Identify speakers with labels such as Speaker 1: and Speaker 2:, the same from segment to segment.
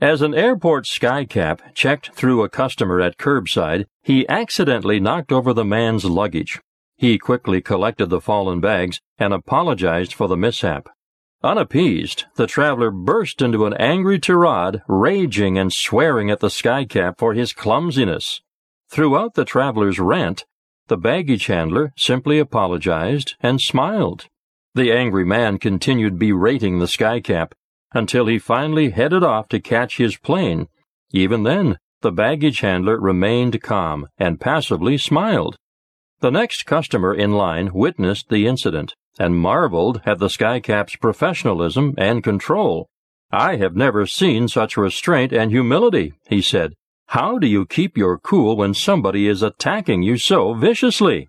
Speaker 1: As an airport skycap checked through a customer at curbside, he accidentally knocked over the man's luggage. He quickly collected the fallen bags and apologized for the mishap. Unappeased, the traveler burst into an angry tirade, raging and swearing at the skycap for his clumsiness. Throughout the traveler's rant, the baggage handler simply apologized and smiled. The angry man continued berating the skycap until he finally headed off to catch his plane. Even then, the baggage handler remained calm and passively smiled. The next customer in line witnessed the incident and marveled at the skycap's professionalism and control. I have never seen such restraint and humility, he said. How do you keep your cool when somebody is attacking you so viciously?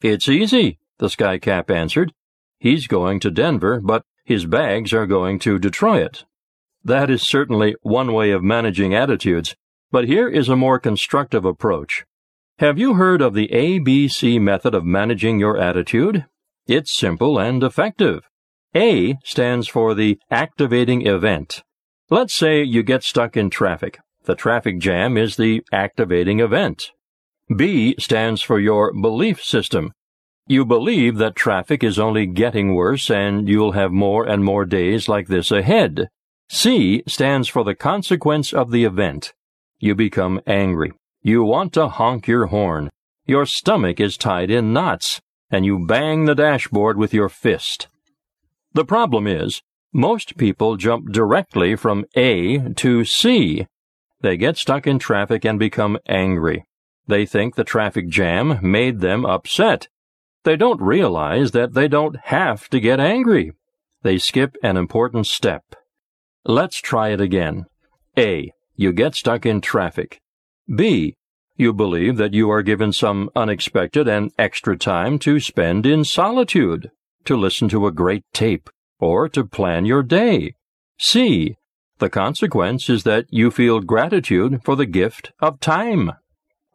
Speaker 1: It's easy, the skycap answered. He's going to Denver, but his bags are going to Detroit. That is certainly one way of managing attitudes, but here is a more constructive approach. Have you heard of the ABC method of managing your attitude? It's simple and effective. A stands for the activating event. Let's say you get stuck in traffic. The traffic jam is the activating event. B stands for your belief system. You believe that traffic is only getting worse and you'll have more and more days like this ahead. C stands for the consequence of the event. You become angry. You want to honk your horn. Your stomach is tied in knots, and you bang the dashboard with your fist. The problem is, most people jump directly from A to C. They get stuck in traffic and become angry. They think the traffic jam made them upset they don't realize that they don't have to get angry. They skip an important step. Let's try it again. A. You get stuck in traffic. B. You believe that you are given some unexpected and extra time to spend in solitude, to listen to a great tape, or to plan your day. C. The consequence is that you feel gratitude for the gift of time.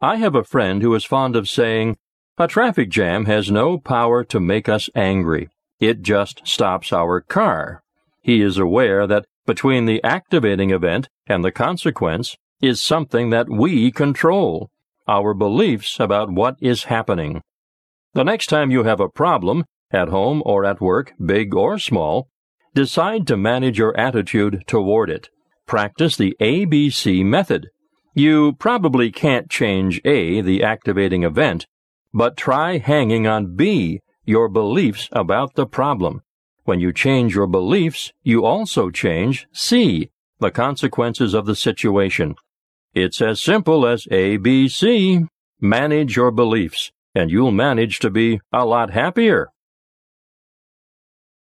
Speaker 1: I have a friend who is fond of saying, a traffic jam has no power to make us angry. It just stops our car. He is aware that between the activating event and the consequence is something that we control our beliefs about what is happening. The next time you have a problem, at home or at work, big or small, decide to manage your attitude toward it. Practice the ABC method. You probably can't change A, the activating event, but try hanging on B, your beliefs about the problem. When you change your beliefs, you also change C, the consequences of the situation. It's as simple as ABC. Manage your beliefs, and you'll manage to be a lot happier.